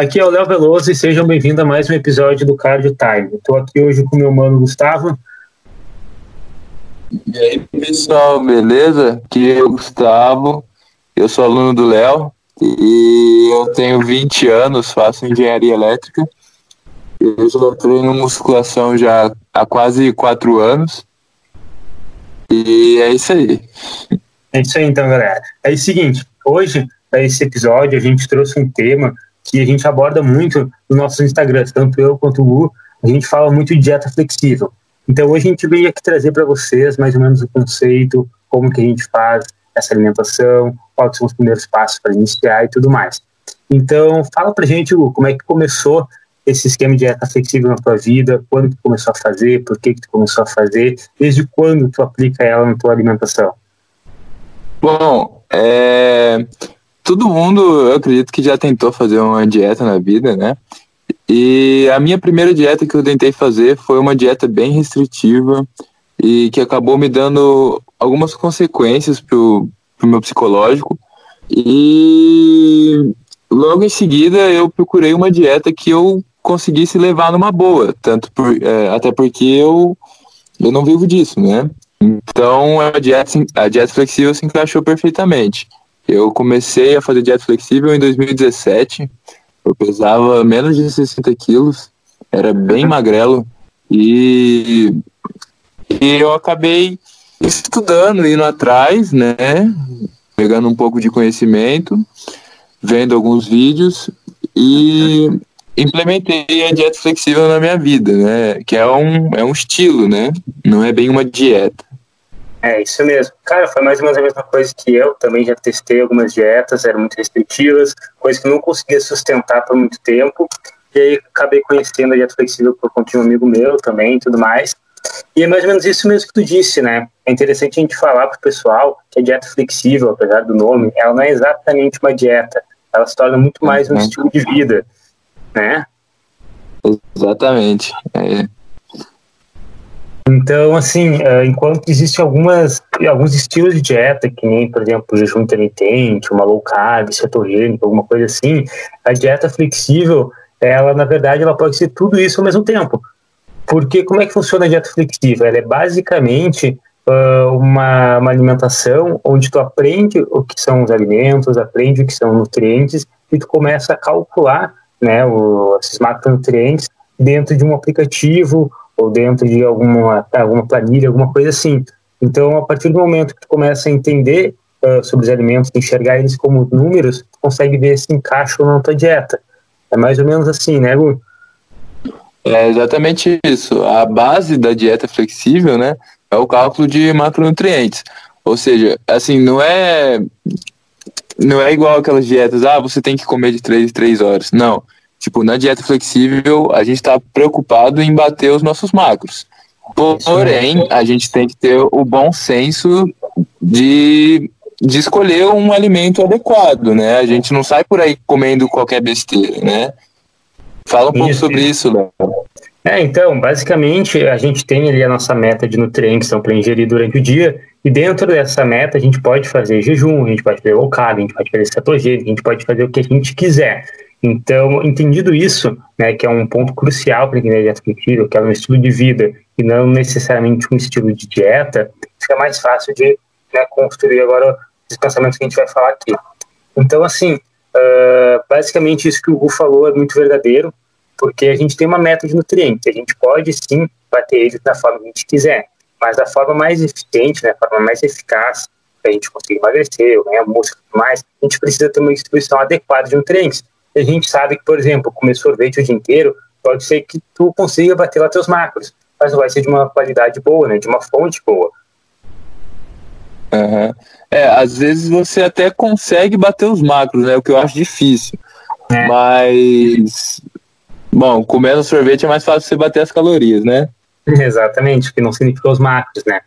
Aqui é o Léo Veloso e sejam bem-vindos a mais um episódio do Cardio Time. Estou aqui hoje com o meu mano Gustavo. E aí, pessoal, beleza? Aqui é o Gustavo, eu sou aluno do Léo e eu tenho 20 anos, faço engenharia elétrica. Eu já treino musculação já há quase 4 anos. E é isso aí. É isso aí então, galera. É o seguinte, hoje, para esse episódio, a gente trouxe um tema que a gente aborda muito nos nossos Instagrams, tanto eu quanto o Gu, a gente fala muito de dieta flexível. Então hoje a gente veio aqui trazer para vocês mais ou menos o conceito, como que a gente faz essa alimentação, quais são os primeiros passos para iniciar e tudo mais. Então fala para gente, Gu, como é que começou esse esquema de dieta flexível na tua vida, quando tu começou a fazer, por que que tu começou a fazer, desde quando tu aplica ela na tua alimentação? Bom, é, todo mundo, eu acredito que já tentou fazer uma dieta na vida, né? E a minha primeira dieta que eu tentei fazer foi uma dieta bem restritiva e que acabou me dando algumas consequências pro, pro meu psicológico. E logo em seguida eu procurei uma dieta que eu conseguisse levar numa boa, tanto por, é, até porque eu, eu não vivo disso, né? Então a dieta, a dieta flexível se encaixou perfeitamente. Eu comecei a fazer dieta flexível em 2017. Eu pesava menos de 60 quilos, era bem magrelo e, e eu acabei estudando, indo atrás, né? Pegando um pouco de conhecimento, vendo alguns vídeos e implementei a dieta flexível na minha vida, né? Que é um, é um estilo, né? Não é bem uma dieta. É, isso mesmo. Cara, foi mais ou menos a mesma coisa que eu. Também já testei algumas dietas, eram muito restritivas, coisas que não conseguia sustentar por muito tempo. E aí acabei conhecendo a dieta flexível por conta de um amigo meu também e tudo mais. E é mais ou menos isso mesmo que tu disse, né? É interessante a gente falar pro pessoal que a dieta flexível, apesar do nome, ela não é exatamente uma dieta. Ela se torna muito mais um uhum. estilo de vida, né? Exatamente. É. Então, assim, é, enquanto existem algumas, alguns estilos de dieta, que nem, por exemplo, jejum intermitente, uma low carb, cetogênica, alguma coisa assim, a dieta flexível, ela, na verdade, ela pode ser tudo isso ao mesmo tempo. Porque como é que funciona a dieta flexível? Ela é basicamente uh, uma, uma alimentação onde tu aprende o que são os alimentos, aprende o que são nutrientes e tu começa a calcular né, o, esses macronutrientes dentro de um aplicativo ou dentro de alguma, alguma planilha, alguma coisa assim. Então, a partir do momento que tu começa a entender uh, sobre os alimentos, enxergar eles como números, tu consegue ver se encaixa ou não na tua dieta. É mais ou menos assim, né, Gu? É exatamente isso. A base da dieta flexível, né, é o cálculo de macronutrientes. Ou seja, assim, não é não é igual aquelas dietas, ah, você tem que comer de 3 em 3 horas. Não. Tipo, na dieta flexível, a gente está preocupado em bater os nossos macros. Porém, a gente tem que ter o bom senso de, de escolher um alimento adequado, né? A gente não sai por aí comendo qualquer besteira, né? Fala um pouco sobre isso, Léo. É, então, basicamente, a gente tem ali a nossa meta de nutrientes para ingerir durante o dia, e dentro dessa meta a gente pode fazer jejum, a gente pode fazer low carb, a gente pode fazer cetogênico, a gente pode fazer o que a gente quiser. Então, entendido isso, né, que é um ponto crucial para entender a dieta flexível, que é um estilo de vida e não necessariamente um estilo de dieta, fica mais fácil de né, construir agora os pensamentos que a gente vai falar aqui. Então, assim, uh, basicamente isso que o Gu falou é muito verdadeiro, porque a gente tem uma meta de nutrientes, a gente pode sim bater eles da forma que a gente quiser, mas a forma mais eficiente, né, a forma mais eficaz para a gente conseguir emagrecer, ganhar músculo e tudo mais, a gente precisa ter uma distribuição adequada de nutrientes a gente sabe que, por exemplo, comer sorvete o dia inteiro, pode ser que tu consiga bater lá teus macros, mas não vai ser de uma qualidade boa, né? De uma fonte boa. Uhum. É, às vezes você até consegue bater os macros, né? O que eu acho difícil. É. Mas, bom, comendo sorvete é mais fácil você bater as calorias, né? Exatamente, que não significa os macros, né?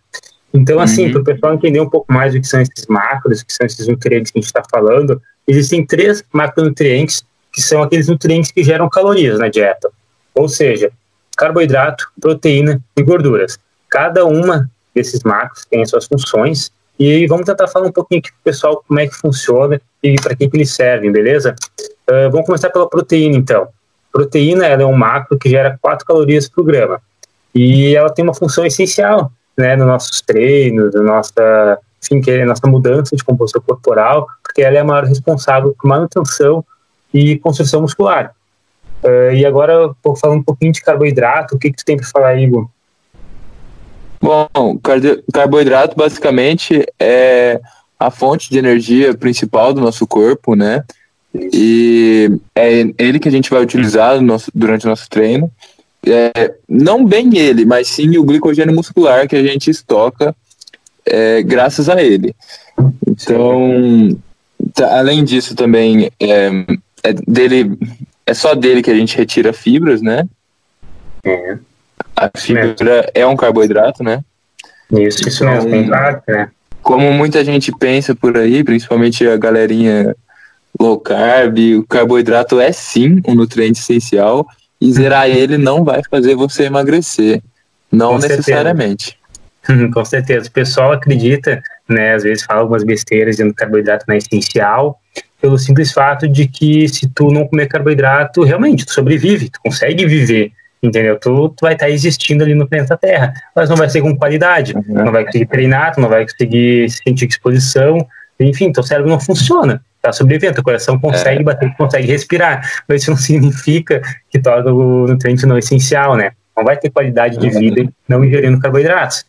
Então, assim, uhum. para o pessoal entender um pouco mais o que são esses macros, o que são esses nutrientes que a gente está falando, existem três macronutrientes que são aqueles nutrientes que geram calorias na dieta. Ou seja, carboidrato, proteína e gorduras. Cada uma desses macros tem as suas funções e vamos tentar falar um pouquinho aqui para o pessoal como é que funciona e para que, que eles servem, beleza? Uh, vamos começar pela proteína, então. Proteína ela é um macro que gera 4 calorias por grama. E ela tem uma função essencial né, nos nossos treinos, na nossa, enfim, que é nossa mudança de composição corporal, porque ela é a maior responsável por manutenção e construção muscular. Uh, e agora, vou falar um pouquinho de carboidrato. O que, que tu tem para falar, Igor? Bom, carboidrato basicamente é a fonte de energia principal do nosso corpo, né? E é ele que a gente vai utilizar no nosso, durante o nosso treino. É, não bem ele, mas sim o glicogênio muscular que a gente estoca é, graças a ele. Então, tá, além disso também é, é, dele é só dele que a gente retira fibras, né? É. A fibra é um carboidrato, né? Isso, isso então, mesmo, né? Como muita gente pensa por aí, principalmente a galerinha low carb, o carboidrato é sim um nutriente essencial e zerar ele não vai fazer você emagrecer. Não Com necessariamente. Certeza. Com certeza. O pessoal acredita, né? Às vezes fala algumas besteiras dizendo que carboidrato não é essencial, pelo simples fato de que se tu não comer carboidrato, realmente, tu sobrevive, tu consegue viver entendeu? Tu, tu vai estar existindo ali no planeta Terra, mas não vai ser com qualidade, uhum. não vai conseguir treinar, tu não vai conseguir sentir exposição, enfim, teu cérebro não funciona, tá sobrevivendo, teu coração consegue é. bater, consegue respirar, mas isso não significa que torna o nutriente não essencial, né? Não vai ter qualidade de vida não ingerindo carboidratos.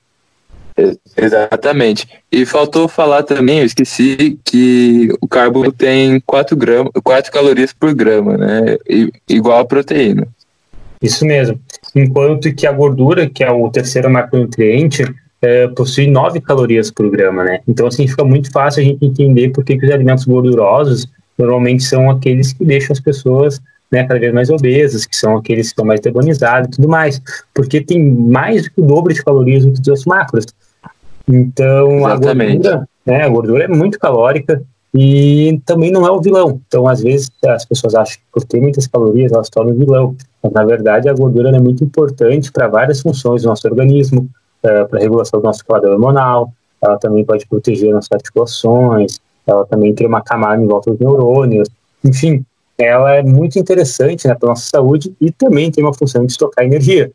Exatamente. E faltou falar também, eu esqueci, que o carbo tem 4, gramas, 4 calorias por grama, né? igual a proteína. Isso mesmo. Enquanto que a gordura, que é o terceiro macronutriente, é, possui 9 calorias por grama, né? Então, assim, fica muito fácil a gente entender por que, que os alimentos gordurosos normalmente são aqueles que deixam as pessoas né, cada vez mais obesas, que são aqueles que estão mais carbonizados e tudo mais, porque tem mais do que o dobro de calorias do que os macros. Então, Exatamente. a gordura, né, a gordura é muito calórica, e também não é o vilão. Então, às vezes, as pessoas acham que por ter muitas calorias, elas tornam vilão. Mas, na verdade, a gordura é muito importante para várias funções do nosso organismo, é, para a regulação do nosso quadro hormonal, ela também pode proteger nossas articulações, ela também cria uma camada em volta dos neurônios. Enfim, ela é muito interessante né, para a nossa saúde e também tem uma função de estocar energia.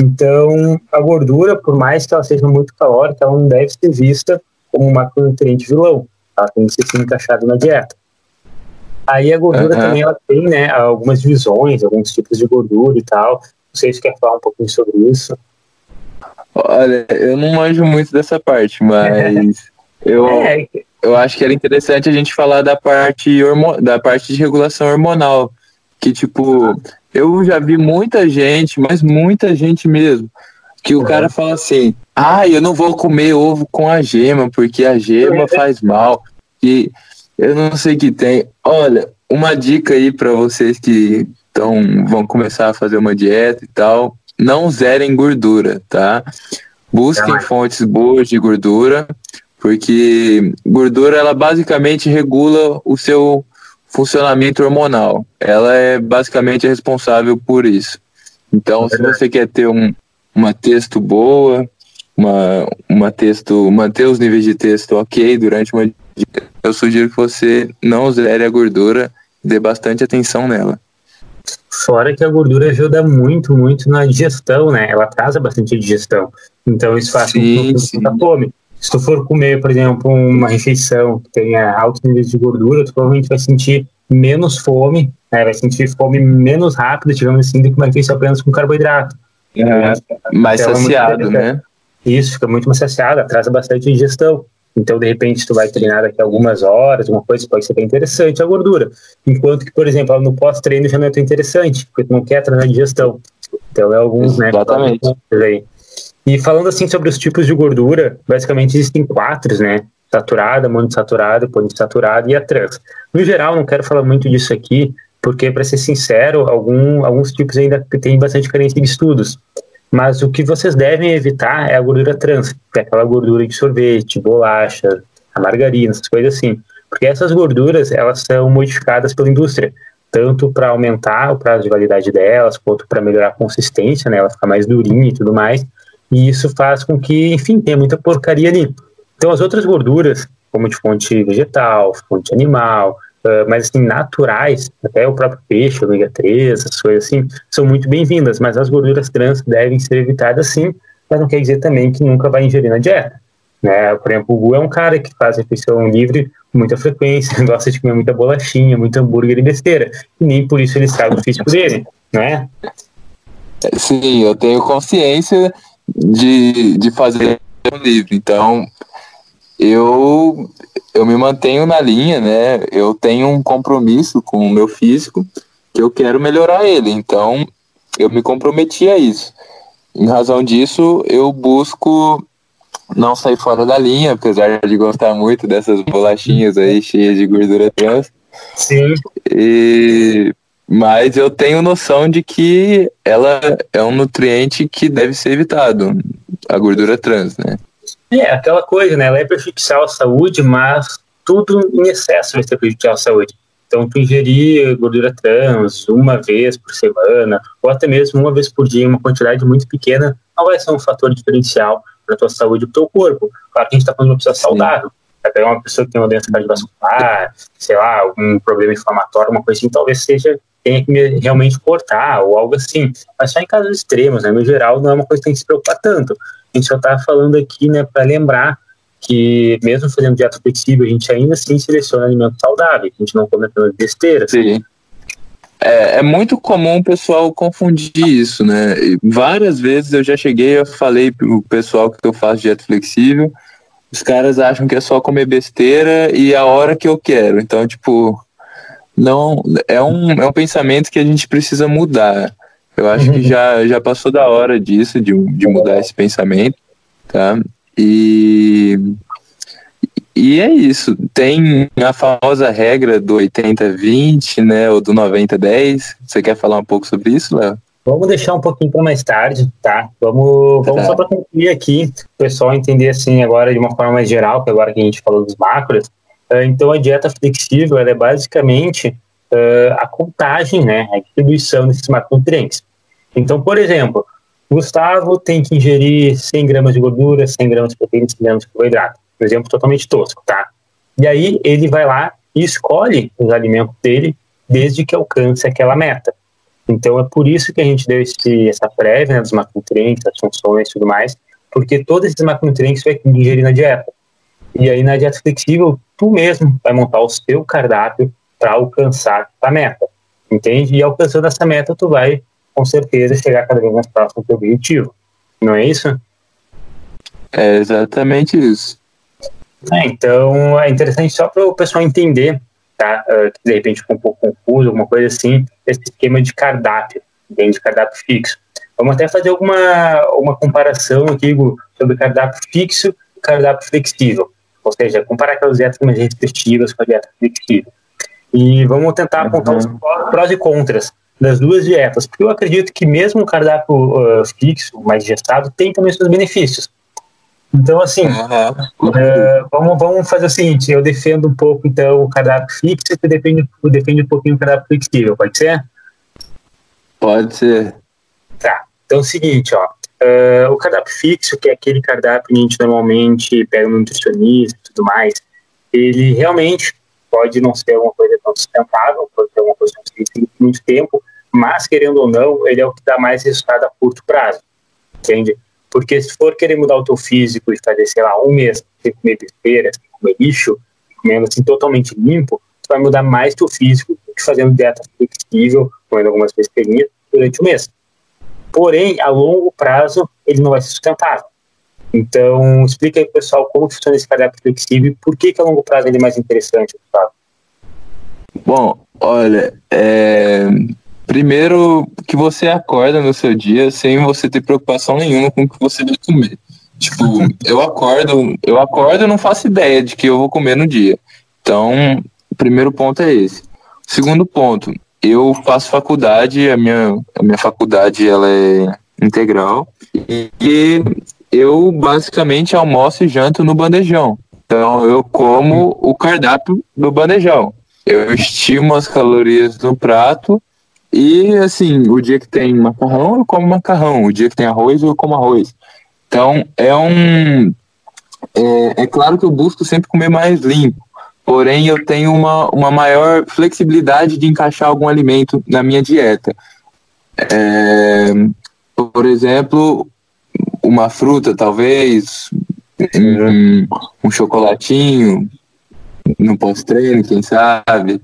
Então, a gordura, por mais que ela seja muito calórica, ela não deve ser vista como um macronutriente vilão ela tem que ser encaixada na dieta. Aí a gordura uhum. também ela tem né, algumas divisões, alguns tipos de gordura e tal. Não sei se quer falar um pouquinho sobre isso. Olha, eu não manjo muito dessa parte, mas eu, é. eu acho que era interessante a gente falar da parte, da parte de regulação hormonal. Que, tipo, eu já vi muita gente, mas muita gente mesmo, que o uhum. cara fala assim: ah, eu não vou comer ovo com a gema, porque a gema faz mal. E eu não sei o que tem. Olha, uma dica aí para vocês que tão, vão começar a fazer uma dieta e tal: não zerem gordura, tá? Busquem fontes boas de gordura, porque gordura ela basicamente regula o seu funcionamento hormonal. Ela é basicamente responsável por isso. Então, se você quer ter um, uma texto boa, uma, uma texto, manter os níveis de texto ok durante uma eu sugiro que você não zere a gordura, dê bastante atenção nela. Fora que a gordura ajuda muito, muito na digestão, né? Ela atrasa bastante a digestão. Então isso faz sim, com que fome. Se tu for comer, por exemplo, uma refeição que tenha altos níveis de gordura, tu provavelmente vai sentir menos fome, né? vai sentir fome menos rápido, digamos assim, do que uma refeição apenas com carboidrato. É, mais então, saciado, é né? Isso, fica muito mais saciado, atrasa bastante a digestão. Então, de repente, tu vai treinar daqui a algumas horas, uma coisa pode ser bem interessante a gordura. Enquanto que, por exemplo, no pós-treino já não é tão interessante, porque tu não quer treinar digestão. Então, é alguns, né? Exatamente. E falando assim sobre os tipos de gordura, basicamente existem quatro, né? Saturada, monoinsaturada, poliinsaturada e a trans. No geral, não quero falar muito disso aqui, porque, para ser sincero, algum, alguns tipos ainda têm bastante carência de estudos. Mas o que vocês devem evitar é a gordura trans, que é aquela gordura de sorvete, bolacha, a margarina, essas coisas assim. Porque essas gorduras, elas são modificadas pela indústria, tanto para aumentar o prazo de validade delas, quanto para melhorar a consistência, né, ela ficar mais durinha e tudo mais. E isso faz com que, enfim, tenha muita porcaria ali. Então, as outras gorduras, como de fonte vegetal, fonte animal, uh, mas assim, naturais, até o próprio peixe, ômega 3, essas coisas assim, são muito bem-vindas, mas as gorduras trans devem ser evitadas sim, mas não quer dizer também que nunca vai ingerir na dieta. Né? Por exemplo, o Gu é um cara que faz refeição livre com muita frequência, gosta de comer muita bolachinha, muito hambúrguer e besteira, e nem por isso ele estraga o físico dele, né? Sim, eu tenho consciência de, de fazer livre, então eu, eu me mantenho na linha, né? Eu tenho um compromisso com o meu físico que eu quero melhorar ele, então eu me comprometi a isso. Em razão disso, eu busco não sair fora da linha, apesar de gostar muito dessas bolachinhas aí cheias de gordura trans. Sim. E, mas eu tenho noção de que ela é um nutriente que deve ser evitado, a gordura trans, né? É, aquela coisa, né? Ela é prejudicial à saúde, mas tudo em excesso vai ser prejudicial à saúde. Então, tu ingerir gordura trans uma vez por semana, ou até mesmo uma vez por dia, uma quantidade muito pequena, não vai ser um fator diferencial para a tua saúde e para o teu corpo. Claro que a gente está falando de uma pessoa saudável. Vai pegar uma pessoa que tem uma doença cardiovascular, sei lá, algum problema inflamatório, uma coisa assim, talvez seja tenha que realmente cortar ou algo assim. Mas só em casos extremos, né? No geral, não é uma coisa que tem que se preocupar tanto. A gente só está falando aqui, né, para lembrar que mesmo fazendo dieta flexível, a gente ainda assim seleciona alimentos saudáveis, a gente não come apenas besteira. Sim. É, é, muito comum o pessoal confundir isso, né? Várias vezes eu já cheguei, eu falei pro pessoal que eu faço dieta flexível, os caras acham que é só comer besteira e a hora que eu quero. Então, tipo, não é um, é um pensamento que a gente precisa mudar. Eu acho uhum. que já, já passou da hora disso, de, de mudar esse pensamento, tá? E e é isso. Tem a famosa regra do 80-20, né? Ou do 90-10. Você quer falar um pouco sobre isso, Léo? Vamos deixar um pouquinho para mais tarde, tá? Vamos, vamos tá. só para concluir aqui, o pessoal entender assim agora de uma forma mais geral, que agora que a gente falou dos macros. Uh, então a dieta flexível é basicamente uh, a contagem, né? A distribuição desses macronutrientes. Então, por exemplo, Gustavo tem que ingerir 100 gramas de gordura, 100 gramas de proteína, 100 gramas de carboidrato um exemplo totalmente tosco, tá? E aí ele vai lá e escolhe os alimentos dele desde que alcance aquela meta. Então é por isso que a gente deu esse, essa prévia né, dos macronutrientes, das funções e tudo mais, porque todos esses macronutrientes vai ingerir na dieta. E aí na dieta flexível, tu mesmo vai montar o seu cardápio para alcançar a meta, entende? E alcançando essa meta, tu vai com certeza chegar cada vez mais próximo do teu objetivo. Não é isso? É exatamente isso. É, então é interessante só para o pessoal entender, tá? Uh, que de repente ficou um pouco confuso, alguma coisa assim, esse esquema de cardápio, de cardápio fixo. Vamos até fazer alguma uma comparação aqui sobre cardápio fixo e cardápio flexível. Ou seja, comparar aquelas dietas mais restritivas com a dieta flexível. E vamos tentar apontar uhum. os prós e contras das duas dietas, porque eu acredito que mesmo o cardápio uh, fixo, mais gestado, tem também seus benefícios. Então, assim, uhum. uh, vamos, vamos fazer o seguinte: eu defendo um pouco, então, o cardápio fixo e tu defende, defende um pouquinho o cardápio flexível, pode ser? Pode ser. Tá. Então, é o seguinte, ó. Uh, o cardápio fixo, que é aquele cardápio que a gente normalmente pega no nutricionista e tudo mais, ele realmente pode não ser uma coisa tão sustentável, pode ser uma coisa que tem muito tempo, mas, querendo ou não, ele é o que dá mais resultado a curto prazo, entende? Porque se for querer mudar o teu físico e fazer, sei lá, um mês sem comer besteira, sem comer lixo, comendo assim totalmente limpo, tu vai mudar mais teu físico do que fazendo dieta flexível, comendo algumas besteirinhas durante o mês. Porém, a longo prazo, ele não vai ser sustentável. Então, explica aí, pessoal, como funciona esse cardápio flexível e por que, que a longo prazo ele é mais interessante, Gustavo. Bom, olha, é, Primeiro, que você acorda no seu dia sem você ter preocupação nenhuma com o que você vai comer. Tipo, eu acordo, eu acordo e não faço ideia de que eu vou comer no dia. Então, o primeiro ponto é esse. Segundo ponto, eu faço faculdade, a minha, a minha faculdade ela é integral e eu basicamente almoço e janto no bandejão. Então eu como o cardápio do bandejão. Eu estimo as calorias no prato e assim, o dia que tem macarrão, eu como macarrão. O dia que tem arroz, eu como arroz. Então, é um. É, é claro que eu busco sempre comer mais limpo. Porém eu tenho uma, uma maior flexibilidade de encaixar algum alimento na minha dieta. É, por exemplo, uma fruta, talvez, um, um chocolatinho no pós-treino, quem sabe.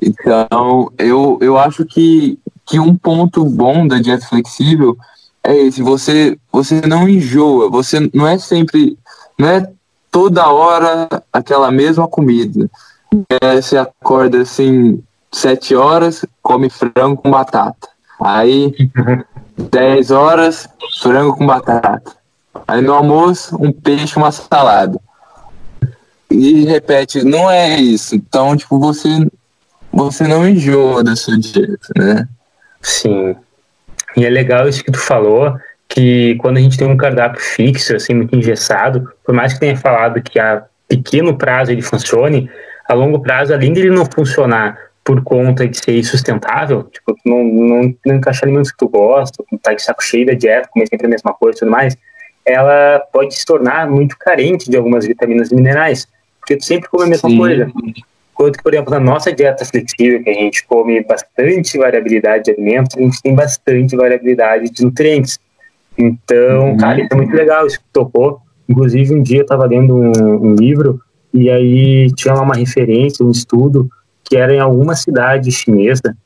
Então, eu, eu acho que, que um ponto bom da dieta flexível é esse, você, você não enjoa, você não é sempre, não é toda hora aquela mesma comida. É, você acorda assim, sete horas, come frango com batata. Aí, dez horas, frango com batata. Aí no almoço, um peixe, uma salada. E repete, não é isso. Então, tipo, você, você não enjoa da sua dieta, né? Sim. E é legal isso que tu falou, que quando a gente tem um cardápio fixo, assim, muito engessado, por mais que tenha falado que a pequeno prazo ele funcione, a longo prazo, além dele não funcionar por conta de ser sustentável, tipo, não, não, não encaixar alimentos que tu gosta, tá de saco cheio da dieta, comer sempre a mesma coisa e tudo mais, ela pode se tornar muito carente de algumas vitaminas e minerais, porque tu sempre come a mesma Sim. coisa. Enquanto que, por exemplo, na nossa dieta flexível, que a gente come bastante variabilidade de alimentos, a gente tem bastante variabilidade de nutrientes. Então, uhum. cara, isso é muito legal, isso que tocou. Inclusive, um dia eu estava lendo um, um, livro e aí tinha uma referência, um estudo, que era em alguma cidade chinesa,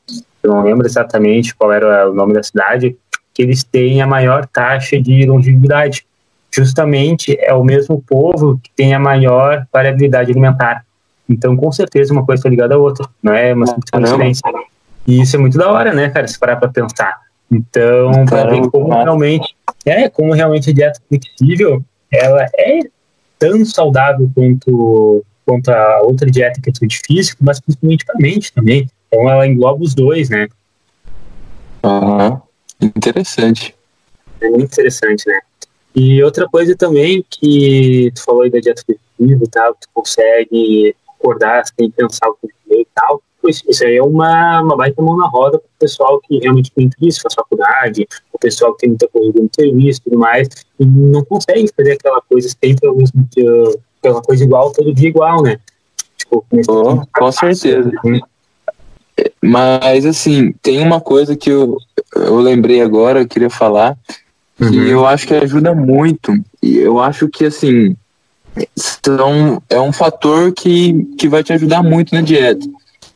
eu não lembro exatamente qual era o nome da cidade, que eles têm a maior taxa de longevidade. Justamente é o mesmo povo que tem a maior variabilidade alimentar. Então, com certeza, uma coisa está ligada à outra, não é uma simples coincidência. E isso é muito da hora, né, cara, se parar para pensar. Então, para ver como realmente, é, como realmente a dieta flexível, ela é tão saudável quanto, quanto a outra dieta que é difícil, mas principalmente para a mente também. Então, ela engloba os dois, né? Aham. Interessante. É muito interessante, né? E outra coisa também que tu falou aí da dieta flexível e tal, que tu consegue acordar sem pensar o que comer e tal, pois isso aí é uma, uma baita mão na roda para o pessoal que realmente tem isso, faz faculdade, o pessoal que tem muita corrida no serviço e tudo mais, e não consegue fazer aquela coisa sempre tempo, aquela coisa igual, todo dia igual, né? Tipo, oh, com certeza. Né? Mas, assim, tem uma coisa que eu, eu lembrei agora, eu queria falar, que uhum. eu acho que ajuda muito. E eu acho que, assim, são, é um fator que, que vai te ajudar muito na dieta.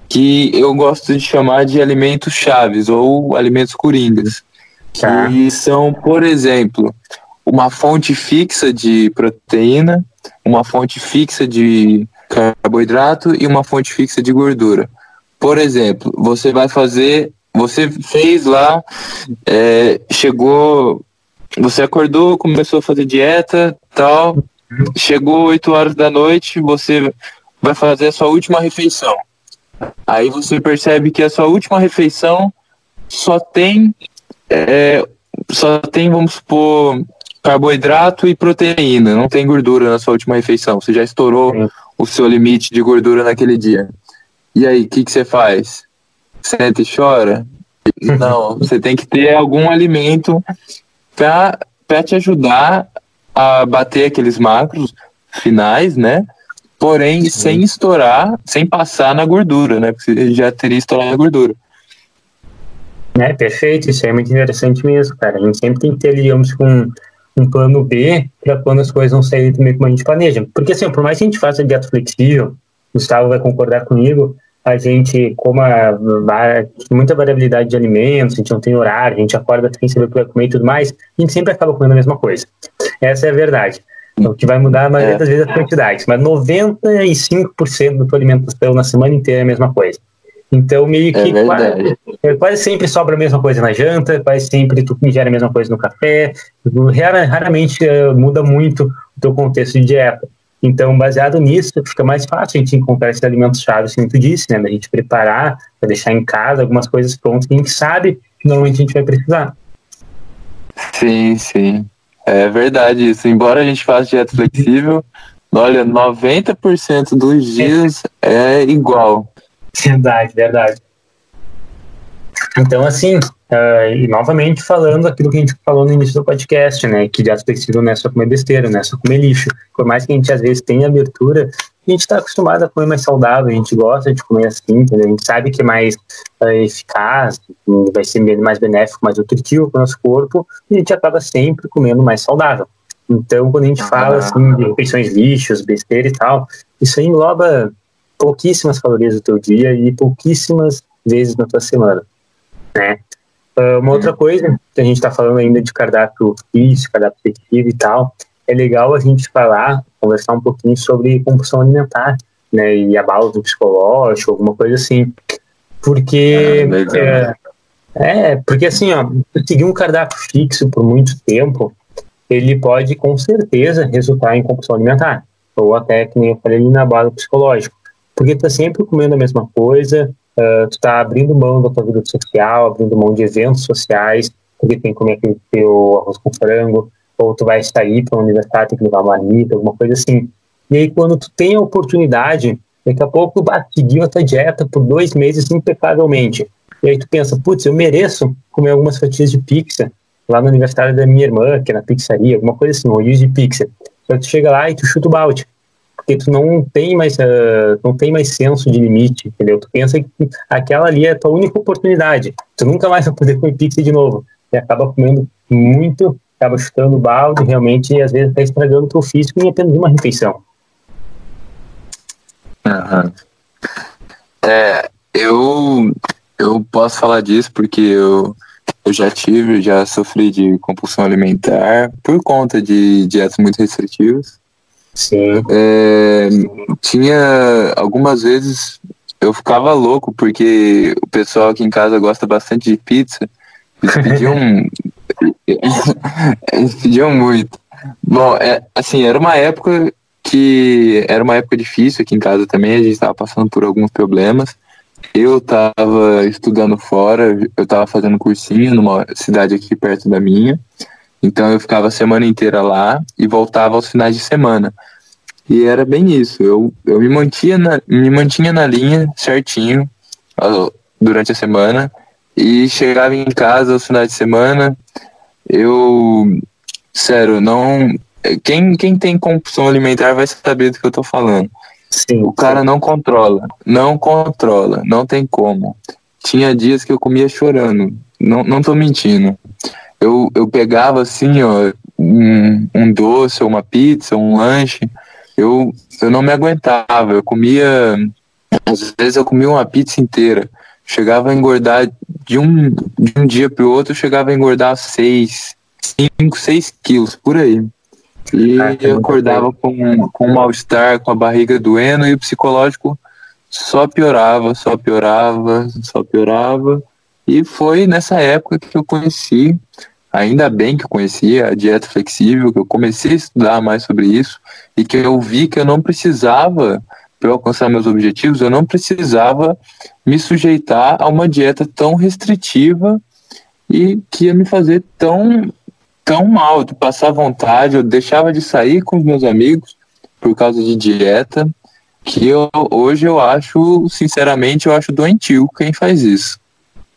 Que eu gosto de chamar de alimentos chaves ou alimentos coringas. Tá. Que são, por exemplo, uma fonte fixa de proteína, uma fonte fixa de carboidrato e uma fonte fixa de gordura. Por exemplo, você vai fazer, você fez lá, é, chegou, você acordou, começou a fazer dieta, tal, chegou 8 horas da noite, você vai fazer a sua última refeição. Aí você percebe que a sua última refeição só tem, é, só tem, vamos supor, carboidrato e proteína, não tem gordura na sua última refeição. Você já estourou Sim. o seu limite de gordura naquele dia. E aí, o que, que você faz? Senta e chora? Não, você tem que ter algum alimento para te ajudar a bater aqueles macros finais, né? Porém, Sim. sem estourar, sem passar na gordura, né? Porque já teria estourado a gordura. É, perfeito, isso é muito interessante mesmo, cara. A gente sempre tem que ter, digamos, um, um plano B para quando as coisas não saírem também como a gente planeja. Porque, assim, por mais que a gente faça dieta flexível, Gustavo vai concordar comigo, a gente, como a, muita variabilidade de alimentos, a gente não tem horário, a gente acorda sem saber o que vai comer e tudo mais, a gente sempre acaba comendo a mesma coisa. Essa é a verdade. O que vai mudar a maioria é. das vezes as quantidades, mas 95% da tua alimentação na semana inteira é a mesma coisa. Então, meio que é quase, é, quase, sempre sobra a mesma coisa na janta, quase sempre tu ingere a mesma coisa no café, raramente uh, muda muito o teu contexto de dieta. Então, baseado nisso, fica mais fácil a gente encontrar esses alimentos chaves, como tu disse, né? Da gente preparar, para deixar em casa algumas coisas prontas que a gente sabe que normalmente a gente vai precisar. Sim, sim. É verdade isso. Embora a gente faça dieta flexível, olha, 90% dos dias é igual. Verdade, verdade. Então, assim, Uh, e novamente falando aquilo que a gente falou no início do podcast, né? Que dieta flexível não é só comer besteira, não é só comer lixo. Por mais que a gente às vezes tenha abertura a gente está acostumado a comer mais saudável, a gente gosta de comer assim, entendeu? a gente sabe que é mais uh, eficaz, vai ser mais benéfico, mais nutritivo para o nosso corpo, e a gente acaba sempre comendo mais saudável. Então, quando a gente fala assim, de refeições lixos, besteira e tal, isso aí engloba pouquíssimas calorias do teu dia e pouquíssimas vezes na tua semana, né? Uh, uma outra coisa, que a gente está falando ainda de cardápio físico, cardápio efetivo e tal, é legal a gente falar, conversar um pouquinho sobre compulsão alimentar, né, e abalos do psicológico, alguma coisa assim, porque é, é, porque assim, ó, seguir um cardápio fixo por muito tempo, ele pode com certeza resultar em compulsão alimentar, ou até, que nem eu falei, na abalo psicológico, porque tu tá sempre comendo a mesma coisa, uh, tu tá abrindo mão da tua vida social, abrindo mão de eventos sociais, porque tem que comer aquele teu arroz com frango, ou tu vai sair para um aniversário, tem que levar uma marmita, alguma coisa assim. E aí, quando tu tem a oportunidade, daqui a pouco seguiu a tua dieta por dois meses impecavelmente. E aí tu pensa, putz, eu mereço comer algumas fatias de pizza lá no aniversário da minha irmã, que é na pizzaria, alguma coisa assim, um rodízio de pizza. Então tu chega lá e tu chuta o balde porque tu não tem mais uh, não tem mais senso de limite, entendeu? Tu pensa que aquela ali é a tua única oportunidade. Tu nunca mais vai poder comer pizza de novo. E acaba comendo muito, acaba chutando balde, realmente, às vezes está estragando o teu físico em apenas uma refeição. Uhum. É, eu, eu posso falar disso porque eu, eu já tive, já sofri de compulsão alimentar por conta de dietas muito restritivas. Sim. É, tinha algumas vezes eu ficava louco porque o pessoal aqui em casa gosta bastante de pizza. Eles pediam, eles pediam muito. Bom, é, assim, era uma época que era uma época difícil aqui em casa também, a gente estava passando por alguns problemas. Eu estava estudando fora, eu estava fazendo cursinho numa cidade aqui perto da minha. Então eu ficava a semana inteira lá e voltava aos finais de semana. E era bem isso. Eu, eu me, mantinha na, me mantinha na linha certinho uh, durante a semana e chegava em casa aos finais de semana. Eu, sério, não. Quem, quem tem compulsão alimentar vai saber do que eu tô falando. Sim, o cara sim. não controla, não controla, não tem como. Tinha dias que eu comia chorando, não, não tô mentindo eu, eu pegava assim, ó, um, um doce, uma pizza, um lanche, eu, eu não me aguentava, eu comia, às vezes eu comia uma pizza inteira, chegava a engordar de um, de um dia para o outro, chegava a engordar seis, cinco, seis quilos, por aí. E ah, eu acordava com, com mal-estar, com a barriga doendo e o psicológico só piorava, só piorava, só piorava. E foi nessa época que eu conheci, ainda bem que eu conheci a dieta flexível, que eu comecei a estudar mais sobre isso e que eu vi que eu não precisava, para alcançar meus objetivos, eu não precisava me sujeitar a uma dieta tão restritiva e que ia me fazer tão, tão mal, de passar vontade, eu deixava de sair com os meus amigos por causa de dieta, que eu, hoje eu acho, sinceramente, eu acho doentio quem faz isso.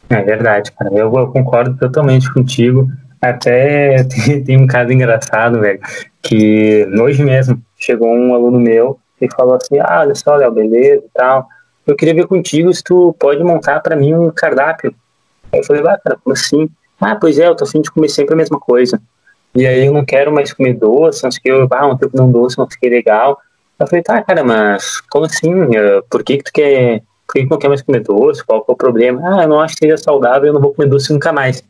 É verdade, cara. Eu, eu concordo totalmente contigo. Até tem, tem, um caso engraçado, velho, que hoje mesmo chegou um aluno meu e falou assim: Ah, olha só, Léo, beleza e tal. Eu queria ver contigo se tu pode montar para mim um cardápio. Aí eu falei: Ah, cara, como assim? Ah, pois é, eu tô afim de comer sempre a mesma coisa. E aí eu não quero mais comer doce, não sei o que, eu, ah, ontem eu comi um doce, não fiquei legal. Eu falei, tá, cara, mas como assim? Por que que tu quer por que não quer mais comer doce? Qual é o problema? Ah, eu não acho que seja saudável, eu não vou comer doce nunca mais.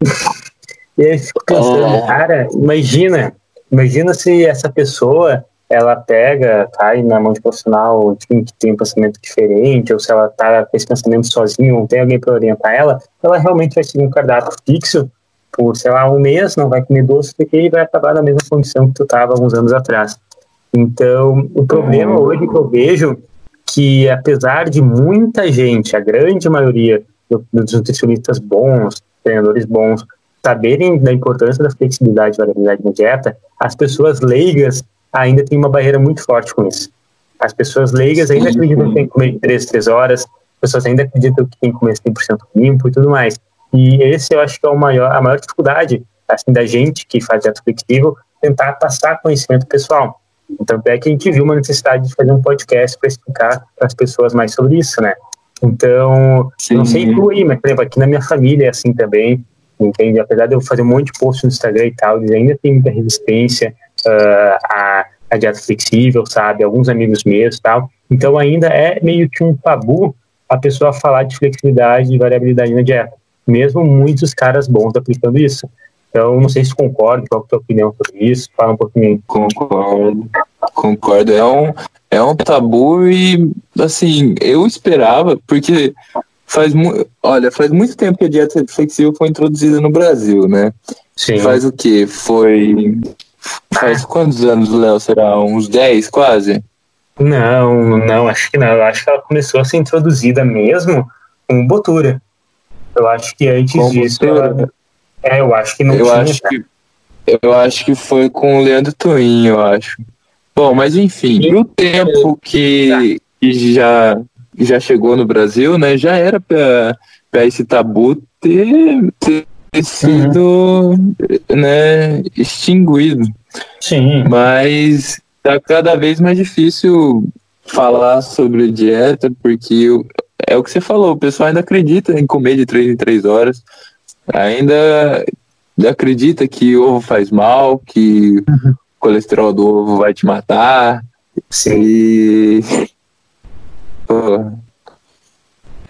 e aí eu fico pensando, oh. cara, imagina, imagina se essa pessoa ela pega, cai na mão de profissional que tem um pensamento diferente, ou se ela tá com esse pensamento sozinho, não tem alguém para orientar ela, ela realmente vai seguir um cardápio fixo por, sei lá, um mês, não vai comer doce, porque ele vai acabar na mesma condição que tu estava alguns anos atrás. Então, o problema uhum. hoje que eu vejo que apesar de muita gente, a grande maioria dos nutricionistas bons, treinadores bons, saberem da importância da flexibilidade e variabilidade na dieta, as pessoas leigas ainda têm uma barreira muito forte com isso. As pessoas leigas ainda acreditam que tem que comer de 3, 3 horas, as pessoas ainda acreditam que tem que comer 100% limpo e tudo mais. E esse eu acho que é o maior, a maior dificuldade assim, da gente que faz dieta flexível, tentar passar conhecimento pessoal. Tanto é que a gente viu uma necessidade de fazer um podcast para explicar para as pessoas mais sobre isso, né? Então, Sim. não sei tu aí, mas, por exemplo, aqui na minha família é assim também, entende? Apesar de eu fazer um monte de post no Instagram e tal, eles ainda tem muita resistência uh, à, à dieta flexível, sabe? Alguns amigos meus tal. Então, ainda é meio que um tabu a pessoa falar de flexibilidade e variabilidade na dieta. Mesmo muitos caras bons aplicando isso. Então, não sei se concorda, qual é a tua opinião sobre isso? Fala um pouquinho. Concordo, concordo. É um, é um tabu e, assim, eu esperava, porque faz, olha, faz muito tempo que a dieta flexível foi introduzida no Brasil, né? Sim. Faz o quê? Foi... Faz quantos anos, Léo? Será uns 10, quase? Não, não, acho que não. Eu acho que ela começou a ser introduzida mesmo com Botura. Eu acho que antes com disso... Ela... É, eu acho que não eu tinha. Acho que, eu acho que foi com o Leandro Toinho, eu acho. Bom, mas enfim, no tempo que, que já, já chegou no Brasil, né, já era para esse tabu ter, ter sido uhum. né, extinguido. Sim. Mas tá cada vez mais difícil falar sobre dieta, porque é o que você falou, o pessoal ainda acredita em comer de três em três horas ainda acredita que ovo faz mal, que uhum. o colesterol do ovo vai te matar. Sim. E...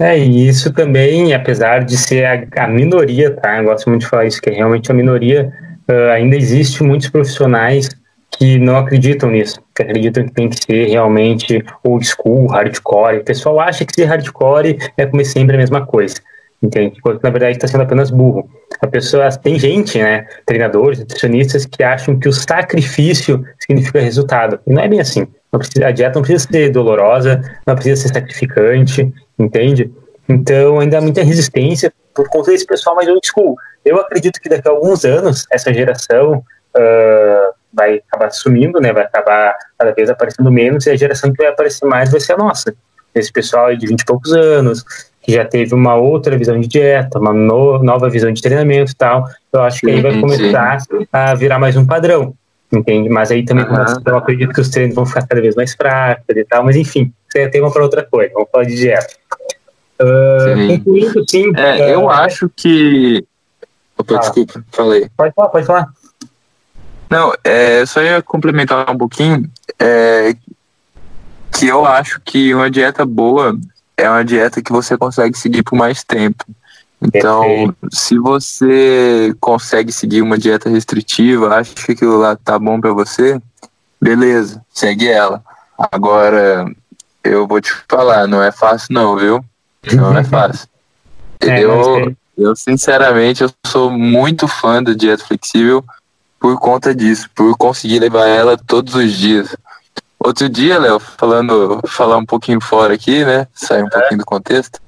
É, e isso também, apesar de ser a, a, minoria, tá? Eu gosto muito de falar isso, que é realmente a minoria, uh, ainda existe muitos profissionais que não acreditam nisso, que acreditam que tem que ser realmente old school, hardcore. O pessoal acha que ser hardcore é comer sempre a mesma coisa entende? Enquanto na verdade está sendo apenas burro. A pessoa tem gente, né, treinadores, nutricionistas que acham que o sacrifício significa resultado. E não é bem assim. Precisa, a dieta não precisa ser dolorosa, não precisa ser sacrificante, entende? Então ainda há muita resistência por conta desse pessoal mais old school. Eu acredito que daqui a alguns anos essa geração uh, vai acabar sumindo, né? Vai acabar cada vez aparecendo menos e a geração que vai aparecer mais vai ser a nossa. Esse pessoal de 20 e poucos anos, que já teve uma outra visão de dieta, uma no, nova visão de treinamento e tal. Eu acho que aí vai começar a virar mais um padrão, entende? Mas aí também uhum. eu acredito que os treinos vão ficar cada vez mais fracos e tal, mas enfim, isso é tema para outra coisa, vamos falar de dieta. Uh, concluindo, sim. É, uh, eu acho que. Opa, desculpa, falei. Pode falar, pode falar. Não, é, só ia complementar um pouquinho. É, que eu acho que uma dieta boa é uma dieta que você consegue seguir por mais tempo. Então, se você consegue seguir uma dieta restritiva, acha que aquilo lá tá bom para você, beleza, segue ela. Agora, eu vou te falar, não é fácil não, viu? Não é fácil. É, eu, eu, sinceramente, eu sou muito fã da dieta flexível por conta disso, por conseguir levar ela todos os dias. Outro dia, Léo, falando, falar um pouquinho fora aqui, né? Sair um pouquinho do contexto.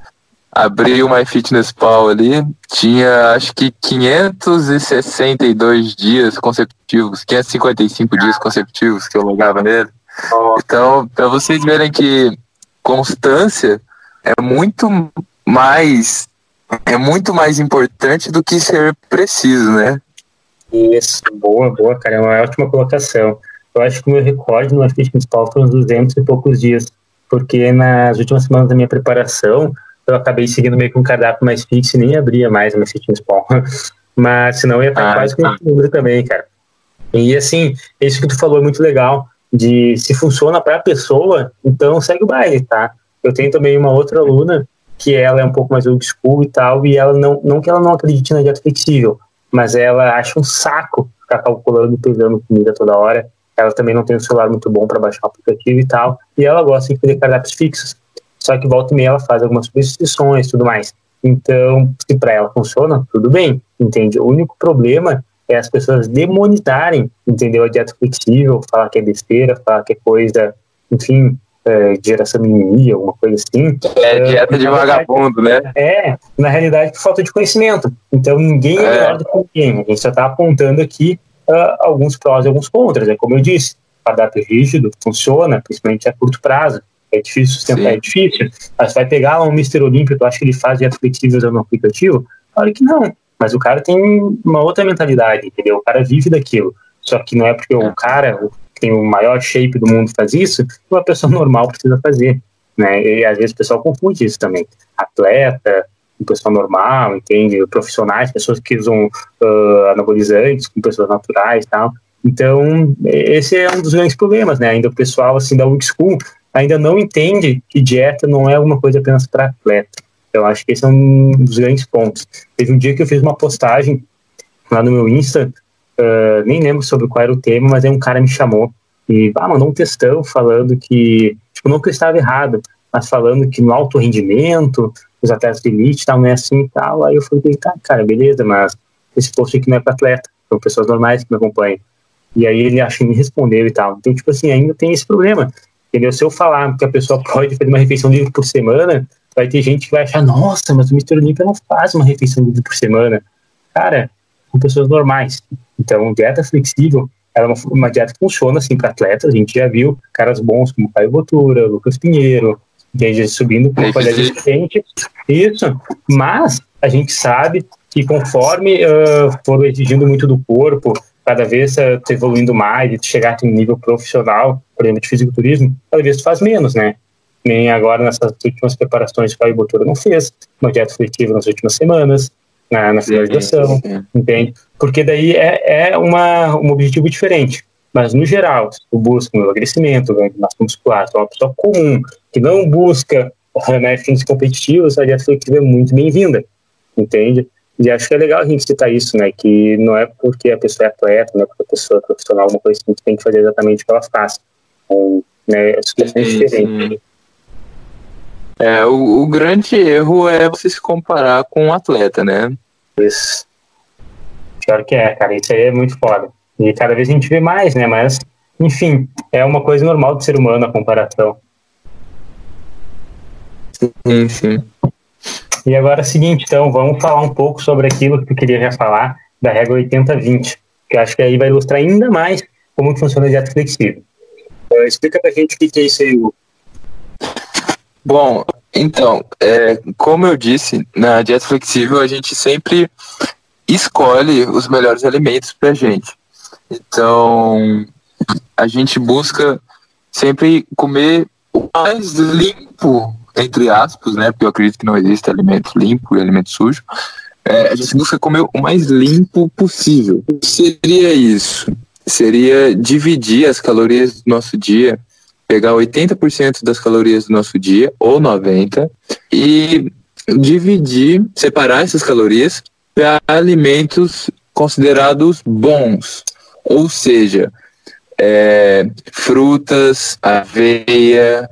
Abri o MyFitnessPal ali, tinha acho que 562 dias consecutivos, 555 dias consecutivos que eu logava nele. Então, para vocês verem que constância é muito mais é muito mais importante do que ser preciso, né? Isso, boa, boa, cara, é uma ótima colocação. Eu acho que o meu recorde no Fitness principal foi uns 200 e poucos dias, porque nas últimas semanas da minha preparação, eu acabei seguindo meio que um cardápio mais fixo e nem abria mais a minha Fitness Pal. Mas senão ia estar ah, quase com tá. esse número também, cara. E assim, isso que tu falou é muito legal, de se funciona para a pessoa, então segue o baile, tá? Eu tenho também uma outra aluna que ela é um pouco mais old school e tal, e ela não, não que ela não acredite na dieta flexível, mas ela acha um saco ficar calculando, pesando comida toda hora, ela também não tem um celular muito bom para baixar o aplicativo e tal. E ela gosta de fazer cardápios fixos. Só que volta e meia ela faz algumas substituições e tudo mais. Então, se para ela funciona, tudo bem, entende? O único problema é as pessoas demonizarem, entendeu? A dieta flexível, falar que é besteira, falar que é coisa, enfim, é, de geração mimimi, alguma coisa assim. É, dieta de vagabundo, né? É, na realidade, por falta de conhecimento. Então, ninguém é, é melhor do que ninguém. A gente só está apontando aqui uh, alguns prós e alguns contras. É como eu disse, cardápio rígido funciona, principalmente a curto prazo. É difícil sustentar, Sim. é difícil. Mas vai pegar um Mr. Olímpio, tu acha que ele faz dieta flexível no aplicativo? Claro que não. Mas o cara tem uma outra mentalidade, entendeu? O cara vive daquilo. Só que não é porque o cara, que tem o maior shape do mundo faz isso, uma pessoa normal precisa fazer, né? E às vezes o pessoal confunde isso também. Atleta, com pessoa normal, entende? Profissionais, pessoas que usam uh, anabolizantes com pessoas naturais e tal. Então, esse é um dos grandes problemas, né? Ainda o pessoal, assim, da old school ainda não entende que dieta não é alguma coisa apenas para atleta. Eu acho que esse é um dos grandes pontos. Teve um dia que eu fiz uma postagem lá no meu Insta, uh, nem lembro sobre qual era o tema, mas aí um cara me chamou e ah, mandou um textão falando que, tipo, não que eu estava errado, mas falando que no alto rendimento, os atletas de elite tal, não é assim e tal. Aí eu falei, tá, cara, beleza, mas esse post aqui não é para atleta, são pessoas normais que me acompanham. E aí ele acho que me respondeu e tal. Então, tipo assim, ainda tem esse problema. Entendeu? Se eu falar que a pessoa pode fazer uma refeição livre por semana, vai ter gente que vai achar, nossa, mas o Mr. Olympia não faz uma refeição livre por semana. Cara, são pessoas normais. Então, dieta flexível ela é uma, uma dieta que funciona assim para atletas. A gente já viu caras bons como Caio Botura, Lucas Pinheiro, gente subindo com qualidade diferente. Isso. Mas a gente sabe que conforme uh, for exigindo muito do corpo, cada vez uh, evoluindo mais e chegar a um nível profissional, por exemplo, de fisiculturismo, cada vez tu faz menos, né? Nem agora nessas últimas preparações que a Ibotura não fez, uma dieta flexível nas últimas semanas, na, na finalização, entende? Porque daí é, é uma, um objetivo diferente. Mas, no geral, se tu busca um emagrecimento, ganho de massa muscular, tu é uma pessoa comum, que não busca né, fins competitivos, a dieta flexível é muito bem-vinda, entende? E acho que é legal a gente citar isso, né? Que não é porque a pessoa é atleta, não é porque a pessoa é profissional, uma coisa que a gente tem que fazer exatamente o que ela faz. Então, né, é situações diferentes. É, o, o, grande erro é você se comparar com um atleta, né? Isso. Pior que é, cara. Isso aí é muito foda. E cada vez a gente vê mais, né? Mas, enfim, é uma coisa normal do ser humano a comparação. Sim, sim. E agora é o seguinte, então, vamos falar um pouco sobre aquilo que eu queria já falar, da regra 80-20, que eu acho que aí vai ilustrar ainda mais como funciona a dieta flexível. Uh, explica pra gente o que é isso aí, Lu. Bom, então, é, como eu disse, na dieta flexível a gente sempre escolhe os melhores alimentos pra gente. Então, a gente busca sempre comer o mais limpo entre aspas, né? Porque eu acredito que não existe alimento limpo e alimento sujo. É, a gente busca comer o mais limpo possível. O que seria isso? Seria dividir as calorias do nosso dia, pegar 80% das calorias do nosso dia, ou 90%, e dividir, separar essas calorias para alimentos considerados bons. Ou seja, é, frutas, aveia,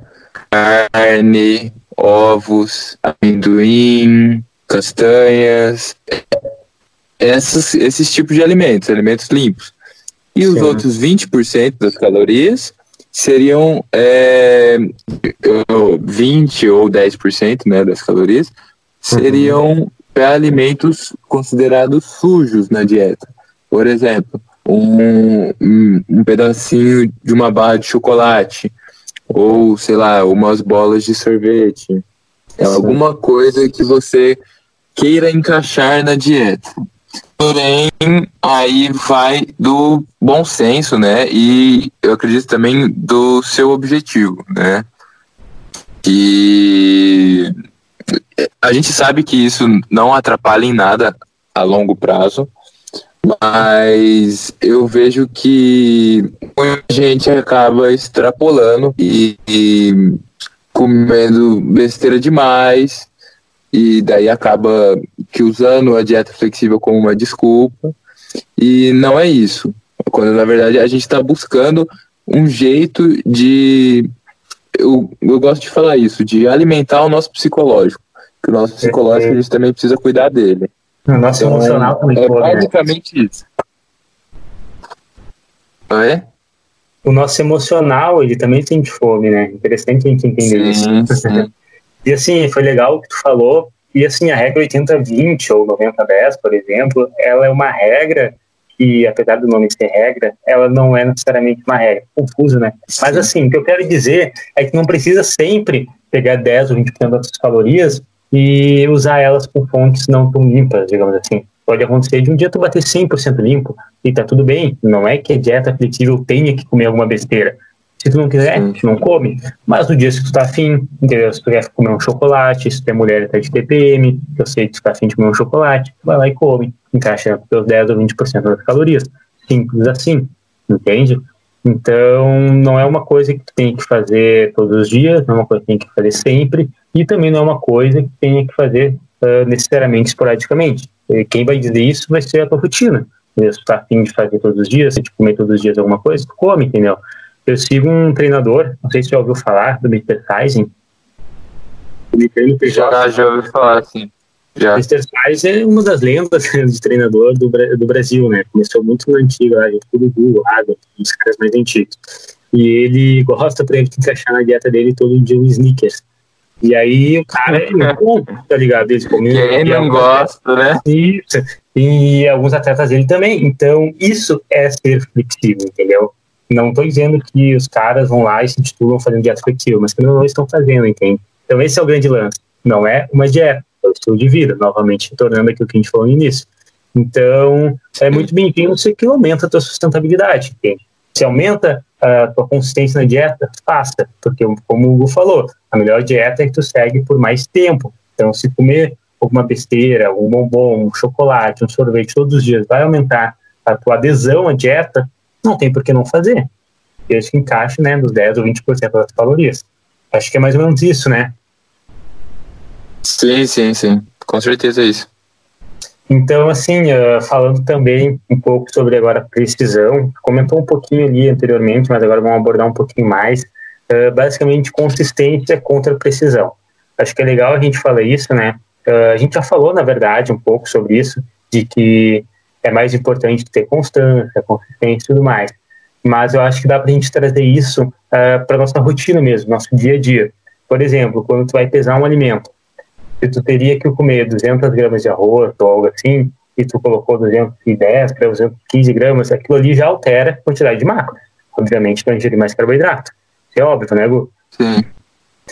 carne, ovos, amendoim, castanhas, essas, esses tipos de alimentos, alimentos limpos. E os Sim. outros 20% das calorias seriam é, 20 ou 10% né, das calorias seriam uhum. para alimentos considerados sujos na dieta. Por exemplo, um, um, um pedacinho de uma barra de chocolate, ou sei lá, umas bolas de sorvete. É alguma coisa que você queira encaixar na dieta. Porém, aí vai do bom senso, né? E eu acredito também do seu objetivo, né? E a gente sabe que isso não atrapalha em nada a longo prazo, mas eu vejo que muita gente acaba extrapolando e, e comendo besteira demais. E daí acaba que usando a dieta flexível como uma desculpa. E não é isso. Quando na verdade a gente está buscando um jeito de eu, eu gosto de falar isso de alimentar o nosso psicológico. Que o nosso psicológico a gente também precisa cuidar dele o nosso então, emocional também. É pode, basicamente né? isso. Ah, é? O nosso emocional, ele também sente fome, né? Interessante a gente entender sim, isso. Sim. e assim, foi legal o que tu falou. E assim, a regra 80-20 ou 90-10, por exemplo, ela é uma regra que, apesar do nome ser regra, ela não é necessariamente uma regra. Confuso, né? Sim. Mas assim, o que eu quero dizer é que não precisa sempre pegar 10 ou 20% das calorias e usar elas com fontes não tão limpas, digamos assim. Pode acontecer de um dia tu bater 100% limpo e tá tudo bem. Não é que a dieta flexível tenha que comer alguma besteira. Se tu não quiser, tu não come. Mas no dia que tu tá afim, entendeu? Se tu quer comer um chocolate, se tu é mulher e tá de TPM, eu sei que tu tá afim de comer um chocolate, vai lá e come. Encaixa teus 10 ou 20% das calorias. Simples assim, entende? Então, não é uma coisa que tu tem que fazer todos os dias, não é uma coisa que tem que fazer sempre, e também não é uma coisa que tenha que fazer uh, necessariamente esporadicamente. E quem vai dizer isso vai ser a tua rotina. Se tu tá afim de fazer todos os dias, de comer todos os dias alguma coisa, tu come, entendeu? Eu sigo um treinador, não sei se você já ouviu falar, do Mr. Tyson. Já, já ouvi falar, assim. Já. Mr. Tyson é uma das lendas de treinador do, do Brasil, né? Começou muito no antigo, lá, gente do Google, Água, os caras mais antigos. E ele gosta pra ele encaixar na dieta dele todo dia um sneakers. E aí o cara é bom, tá ligado? Eles comem. Quem não gosta, né? Isso. E alguns atletas dele também. Então, isso é ser flexível, entendeu? Não estou dizendo que os caras vão lá e se titulam fazendo dieta flexível, mas que não estão fazendo, entende? Então esse é o grande lance. Não é uma dieta, é o estilo de vida, novamente retornando aquilo que a gente falou no início. Então, é muito bem-vindo se aquilo aumenta a tua sustentabilidade, entende? Se aumenta a tua consistência na dieta, faça, porque como o Hugo falou, a melhor dieta é que tu segue por mais tempo. Então, se comer alguma besteira, um bombom, um chocolate, um sorvete todos os dias vai aumentar a tua adesão à dieta, não tem por que não fazer. Desde que né, dos 10 ou 20% das calorias. Acho que é mais ou menos isso, né? Sim, sim, sim. Com certeza é isso. Então, assim, uh, falando também um pouco sobre agora precisão, comentou um pouquinho ali anteriormente, mas agora vamos abordar um pouquinho mais. Uh, basicamente, consistência contra precisão. Acho que é legal a gente falar isso, né? Uh, a gente já falou, na verdade, um pouco sobre isso, de que é mais importante ter constância, consistência e tudo mais. Mas eu acho que dá para a gente trazer isso para nossa rotina mesmo, nosso dia a dia. Por exemplo, quando tu vai pesar um alimento, se tu teria que comer 200 gramas de arroz ou algo assim, e tu colocou 210 gramas, 215 gramas, aquilo ali já altera a quantidade de macro. Obviamente, tu ingerir mais carboidrato. Isso é óbvio, né, Gu? Sim.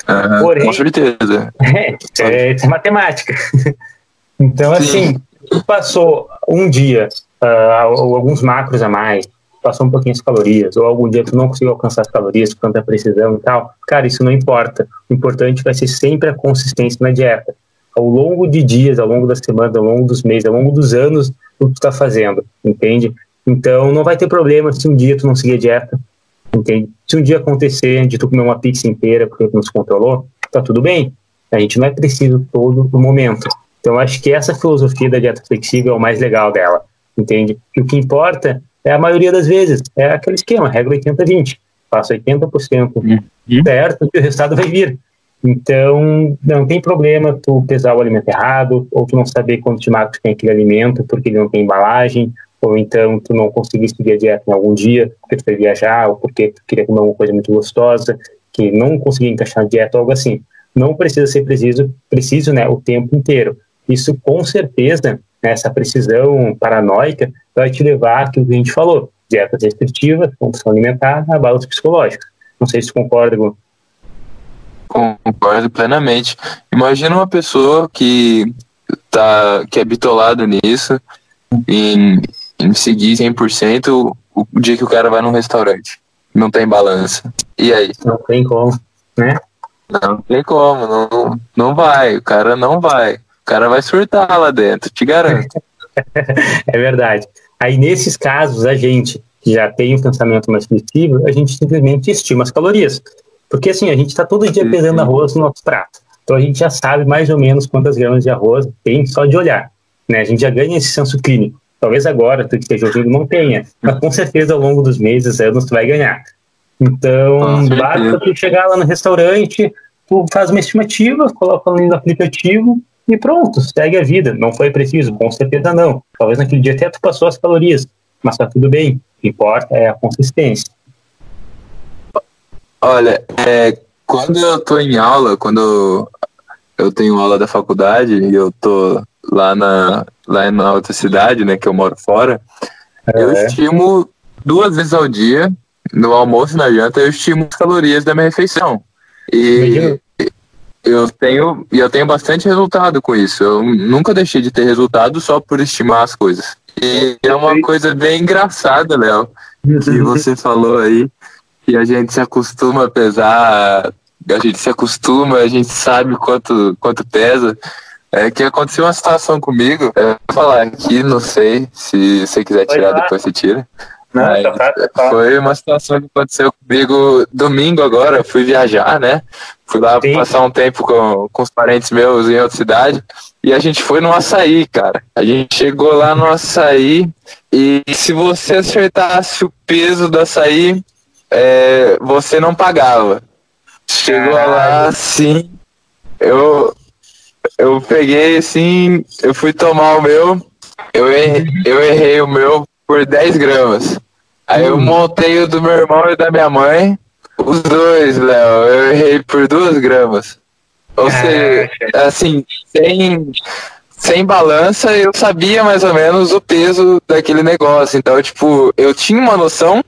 Uhum, Porém, com certeza. É, isso é, isso é matemática. então, Sim. assim, tu passou um dia, uh, alguns macros a mais, passou um pouquinho as calorias, ou algum dia tu não conseguiu alcançar as calorias com tanta precisão e tal, cara, isso não importa. O importante vai ser sempre a consistência na dieta. Ao longo de dias, ao longo das semanas, ao longo dos meses, ao longo dos anos, o que tu tá fazendo, entende? Então, não vai ter problema se um dia tu não seguir a dieta, entende? Se um dia acontecer de tu comer uma pizza inteira porque tu não se controlou, tá tudo bem. A gente não é preciso todo o momento. Então, acho que essa filosofia da dieta flexível é o mais legal dela, entende? Que o que importa é a maioria das vezes, é aquele esquema, regra 80-20. Faça 80% uhum. certo e o resultado vai vir. Então, não tem problema tu pesar o alimento errado, ou tu não saber quanto de macros tem aquele alimento porque ele não tem embalagem, ou então tu não conseguir seguir a dieta em algum dia porque tu foi viajar, ou porque tu queria comer alguma coisa muito gostosa, que não conseguia encaixar na dieta, algo assim. Não precisa ser preciso, preciso né, o tempo inteiro. Isso, com certeza, né, essa precisão paranoica vai te levar àquilo que a gente falou, dietas restritivas, compulsão alimentar, abalos psicológicos. Não sei se você concorda, Gu. Concordo plenamente. Imagina uma pessoa que tá que é bitolada nisso, em, em seguir 100% o, o dia que o cara vai num restaurante. Não tem balança. E aí? Não tem como, né? Não tem como, não, não vai, o cara não vai cara vai surtar lá dentro, te garanto. é verdade. Aí, nesses casos, a gente que já tem um pensamento mais flexível, a gente simplesmente estima as calorias. Porque, assim, a gente está todo dia pesando arroz no nosso prato. Então, a gente já sabe mais ou menos quantas gramas de arroz tem só de olhar. Né? A gente já ganha esse senso clínico. Talvez agora, tu que esteja ouvindo, não tenha. Mas, com certeza, ao longo dos meses, anos, tu vai ganhar. Então, basta tu chegar lá no restaurante, tu faz uma estimativa, coloca ali no aplicativo, e pronto, segue a vida. Não foi preciso, com certeza não. Talvez naquele dia até tu passou as calorias, mas tá tudo bem. O que importa é a consistência. Olha, é, quando eu tô em aula, quando eu tenho aula da faculdade e eu tô lá na, lá na outra cidade, né, que eu moro fora, é. eu estimo duas vezes ao dia, no almoço e na janta, eu estimo as calorias da minha refeição. E, eu tenho e eu tenho bastante resultado com isso. Eu nunca deixei de ter resultado só por estimar as coisas. E é uma coisa bem engraçada, Léo, que você falou aí, que a gente se acostuma a pesar, a gente se acostuma, a gente sabe quanto, quanto pesa. É que aconteceu uma situação comigo, eu vou falar aqui, não sei, se você quiser tirar, depois você tira. Não, tá, tá, tá. Foi uma situação que aconteceu comigo domingo agora. Fui viajar, né? Fui lá Sim. passar um tempo com, com os parentes meus em outra cidade. E a gente foi no açaí, cara. A gente chegou lá no açaí. E se você acertasse o peso do açaí, é, você não pagava. Chegou Caralho. lá assim. Eu, eu peguei assim. Eu fui tomar o meu. Eu errei, eu errei o meu por 10 gramas. Aí eu hum. montei o do meu irmão e da minha mãe. Os dois, Léo, eu errei por 2 gramas. Ou seja, assim, sem, sem balança, eu sabia mais ou menos o peso daquele negócio. Então, tipo, eu tinha uma noção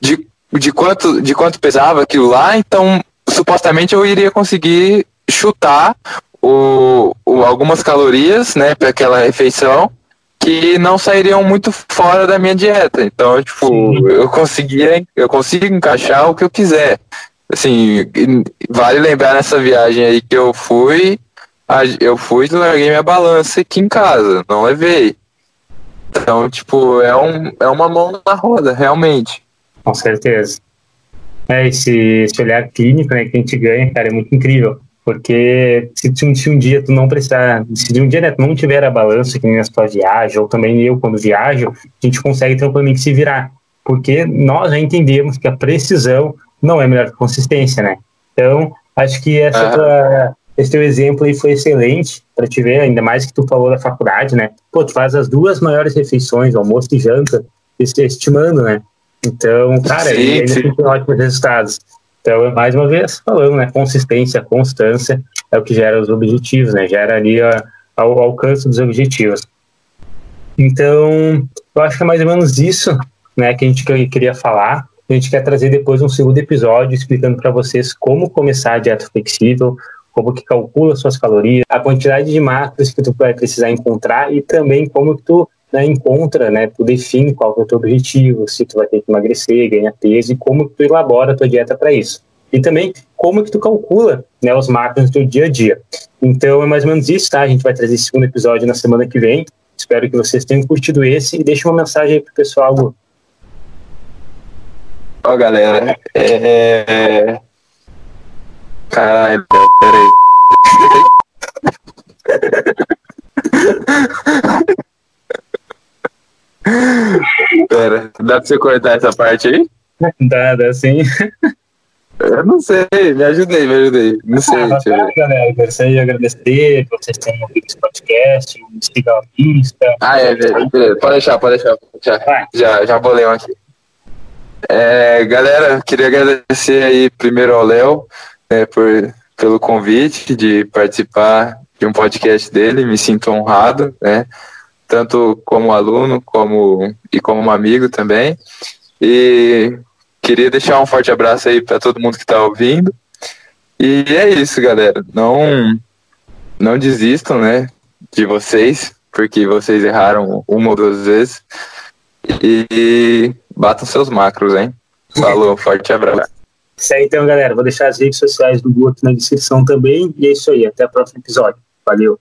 de, de, quanto, de quanto pesava aquilo lá, então supostamente eu iria conseguir chutar o, o algumas calorias, né, para aquela refeição que não sairiam muito fora da minha dieta. Então, tipo, Sim. eu conseguia, eu consigo encaixar o que eu quiser. Assim, vale lembrar nessa viagem aí que eu fui, eu fui e larguei minha balança aqui em casa, não levei. Então, tipo, é, um, é uma mão na roda, realmente. Com certeza. É, esse, esse olhar clínico né, que a gente ganha, cara, é muito incrível. Porque se, se um dia tu não precisar, se um dia né, tu não tiver a balança que nem na tua viagem, ou também eu quando viajo, a gente consegue tranquilamente se virar. Porque nós já entendemos que a precisão não é melhor que consistência, né? Então, acho que essa tua, esse teu exemplo aí foi excelente para te ver, ainda mais que tu falou da faculdade, né? Pô, tu faz as duas maiores refeições, almoço e janta, estimando, né? Então, cara, sim, ele sim. tem ótimos resultados. Então, mais uma vez, falando, né, consistência, constância é o que gera os objetivos, né, gera ali a, a, o alcance dos objetivos. Então, eu acho que é mais ou menos isso, né, que a gente queria falar. A gente quer trazer depois um segundo episódio explicando para vocês como começar a dieta flexível, como que calcula suas calorias, a quantidade de macros que tu vai precisar encontrar e também como que tu né, encontra, né, tu define qual é o teu objetivo, se tu vai ter que emagrecer, ganhar peso e como tu elabora a tua dieta para isso. E também como que tu calcula né, os macros do teu dia a dia. Então é mais ou menos isso, tá? A gente vai trazer esse segundo episódio na semana que vem. Espero que vocês tenham curtido esse e deixe uma mensagem aí pro pessoal. Ó, oh, galera, é... Caralho, peraí. Pera, dá pra você cortar essa parte aí? Dá, dá sim. Eu não sei, me ajudei, me ajudei. Não sei. Ah, bacana, galera. Gostaria de agradecer por vocês terem ouvido esse podcast, siga a Insta. Ah, é, beleza. Pode deixar, pode deixar. Já, já, já bolei um aqui. É, galera, queria agradecer aí primeiro ao Léo né, por, pelo convite de participar de um podcast dele, me sinto honrado, né? Tanto como aluno como e como amigo também. E queria deixar um forte abraço aí para todo mundo que está ouvindo. E é isso, galera. Não não desistam, né, de vocês, porque vocês erraram uma ou duas vezes. E batam seus macros, hein? Falou, forte abraço. Isso aí então, galera. Vou deixar as redes sociais do Guto na descrição também. E é isso aí. Até o próximo episódio. Valeu.